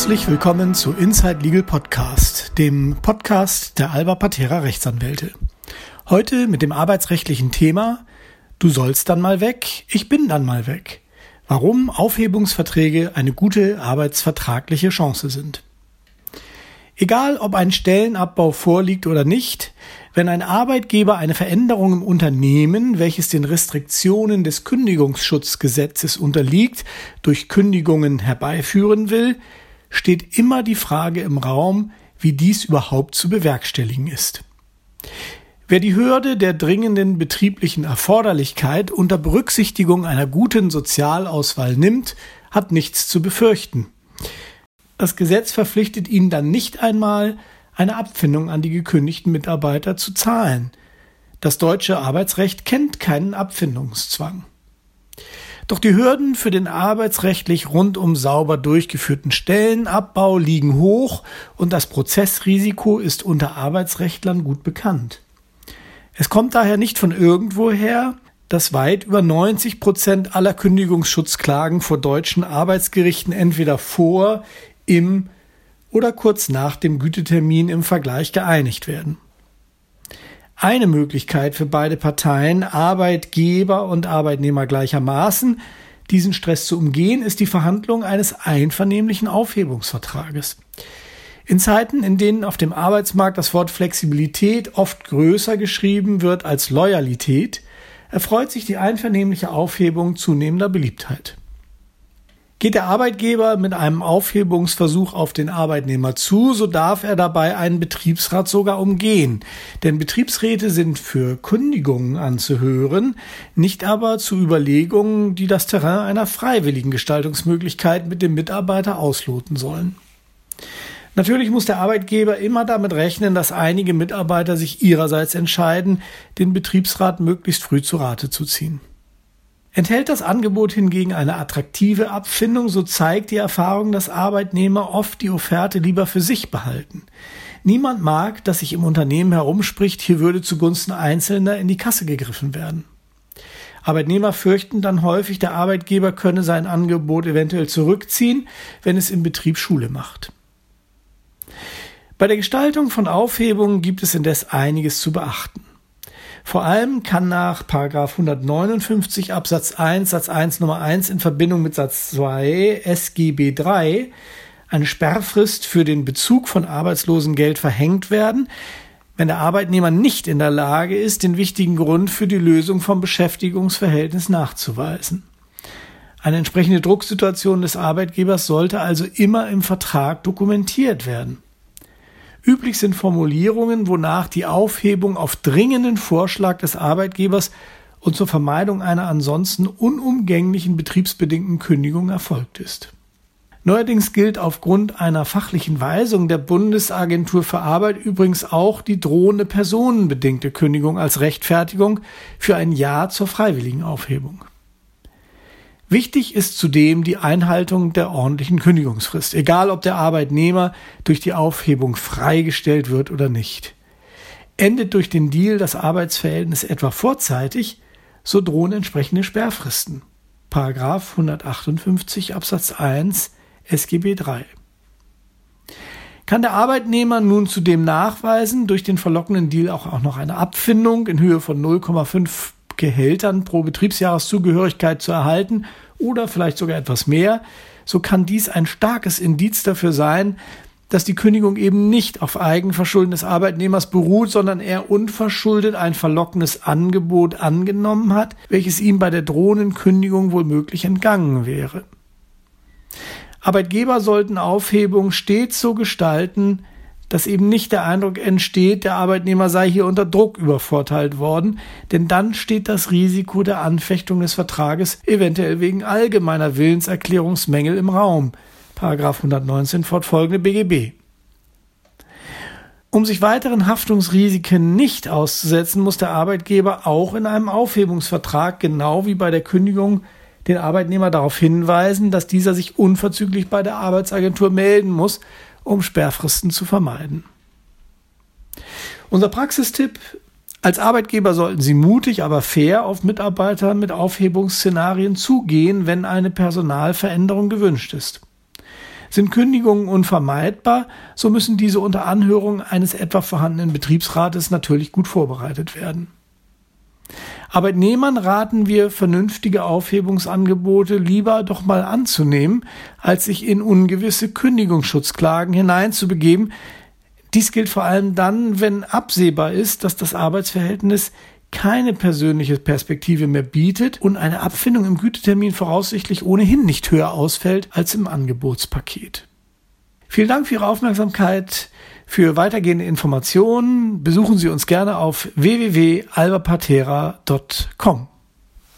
Herzlich willkommen zu Inside Legal Podcast, dem Podcast der Alba Patera Rechtsanwälte. Heute mit dem arbeitsrechtlichen Thema Du sollst dann mal weg, ich bin dann mal weg. Warum Aufhebungsverträge eine gute arbeitsvertragliche Chance sind. Egal, ob ein Stellenabbau vorliegt oder nicht, wenn ein Arbeitgeber eine Veränderung im Unternehmen, welches den Restriktionen des Kündigungsschutzgesetzes unterliegt, durch Kündigungen herbeiführen will, steht immer die Frage im Raum, wie dies überhaupt zu bewerkstelligen ist. Wer die Hürde der dringenden betrieblichen Erforderlichkeit unter Berücksichtigung einer guten Sozialauswahl nimmt, hat nichts zu befürchten. Das Gesetz verpflichtet ihn dann nicht einmal, eine Abfindung an die gekündigten Mitarbeiter zu zahlen. Das deutsche Arbeitsrecht kennt keinen Abfindungszwang. Doch die Hürden für den arbeitsrechtlich rundum sauber durchgeführten Stellenabbau liegen hoch und das Prozessrisiko ist unter Arbeitsrechtlern gut bekannt. Es kommt daher nicht von irgendwoher, dass weit über 90 Prozent aller Kündigungsschutzklagen vor deutschen Arbeitsgerichten entweder vor, im oder kurz nach dem Gütetermin im Vergleich geeinigt werden. Eine Möglichkeit für beide Parteien, Arbeitgeber und Arbeitnehmer gleichermaßen, diesen Stress zu umgehen, ist die Verhandlung eines einvernehmlichen Aufhebungsvertrages. In Zeiten, in denen auf dem Arbeitsmarkt das Wort Flexibilität oft größer geschrieben wird als Loyalität, erfreut sich die einvernehmliche Aufhebung zunehmender Beliebtheit. Geht der Arbeitgeber mit einem Aufhebungsversuch auf den Arbeitnehmer zu, so darf er dabei einen Betriebsrat sogar umgehen. Denn Betriebsräte sind für Kündigungen anzuhören, nicht aber zu Überlegungen, die das Terrain einer freiwilligen Gestaltungsmöglichkeit mit dem Mitarbeiter ausloten sollen. Natürlich muss der Arbeitgeber immer damit rechnen, dass einige Mitarbeiter sich ihrerseits entscheiden, den Betriebsrat möglichst früh zu Rate zu ziehen. Enthält das Angebot hingegen eine attraktive Abfindung, so zeigt die Erfahrung, dass Arbeitnehmer oft die Offerte lieber für sich behalten. Niemand mag, dass sich im Unternehmen herumspricht, hier würde zugunsten Einzelner in die Kasse gegriffen werden. Arbeitnehmer fürchten dann häufig, der Arbeitgeber könne sein Angebot eventuell zurückziehen, wenn es im Betrieb Schule macht. Bei der Gestaltung von Aufhebungen gibt es indes einiges zu beachten. Vor allem kann nach 159 Absatz 1 Satz 1 Nummer 1 in Verbindung mit Satz 2 SGB 3 eine Sperrfrist für den Bezug von Arbeitslosengeld verhängt werden, wenn der Arbeitnehmer nicht in der Lage ist, den wichtigen Grund für die Lösung vom Beschäftigungsverhältnis nachzuweisen. Eine entsprechende Drucksituation des Arbeitgebers sollte also immer im Vertrag dokumentiert werden. Üblich sind Formulierungen, wonach die Aufhebung auf dringenden Vorschlag des Arbeitgebers und zur Vermeidung einer ansonsten unumgänglichen betriebsbedingten Kündigung erfolgt ist. Neuerdings gilt aufgrund einer fachlichen Weisung der Bundesagentur für Arbeit übrigens auch die drohende personenbedingte Kündigung als Rechtfertigung für ein Ja zur freiwilligen Aufhebung. Wichtig ist zudem die Einhaltung der ordentlichen Kündigungsfrist, egal ob der Arbeitnehmer durch die Aufhebung freigestellt wird oder nicht. Endet durch den Deal das Arbeitsverhältnis etwa vorzeitig, so drohen entsprechende Sperrfristen. Paragraph 158 Absatz 1 SGB 3. Kann der Arbeitnehmer nun zudem nachweisen, durch den verlockenden Deal auch, auch noch eine Abfindung in Höhe von 0,5 Gehältern pro Betriebsjahreszugehörigkeit zu erhalten oder vielleicht sogar etwas mehr, so kann dies ein starkes Indiz dafür sein, dass die Kündigung eben nicht auf Eigenverschulden des Arbeitnehmers beruht, sondern er unverschuldet ein verlockendes Angebot angenommen hat, welches ihm bei der drohenden Kündigung womöglich entgangen wäre. Arbeitgeber sollten Aufhebungen stets so gestalten, dass eben nicht der Eindruck entsteht, der Arbeitnehmer sei hier unter Druck übervorteilt worden, denn dann steht das Risiko der Anfechtung des Vertrages eventuell wegen allgemeiner Willenserklärungsmängel im Raum. Paragraph 119 fortfolgende BGB. Um sich weiteren Haftungsrisiken nicht auszusetzen, muss der Arbeitgeber auch in einem Aufhebungsvertrag genau wie bei der Kündigung den Arbeitnehmer darauf hinweisen, dass dieser sich unverzüglich bei der Arbeitsagentur melden muss, um Sperrfristen zu vermeiden. Unser Praxistipp als Arbeitgeber sollten Sie mutig, aber fair auf Mitarbeiter mit Aufhebungsszenarien zugehen, wenn eine Personalveränderung gewünscht ist. Sind Kündigungen unvermeidbar, so müssen diese unter Anhörung eines etwa vorhandenen Betriebsrates natürlich gut vorbereitet werden. Arbeitnehmern raten wir, vernünftige Aufhebungsangebote lieber doch mal anzunehmen, als sich in ungewisse Kündigungsschutzklagen hineinzubegeben. Dies gilt vor allem dann, wenn absehbar ist, dass das Arbeitsverhältnis keine persönliche Perspektive mehr bietet und eine Abfindung im Gütetermin voraussichtlich ohnehin nicht höher ausfällt als im Angebotspaket. Vielen Dank für Ihre Aufmerksamkeit. Für weitergehende Informationen besuchen Sie uns gerne auf www.albapatera.com.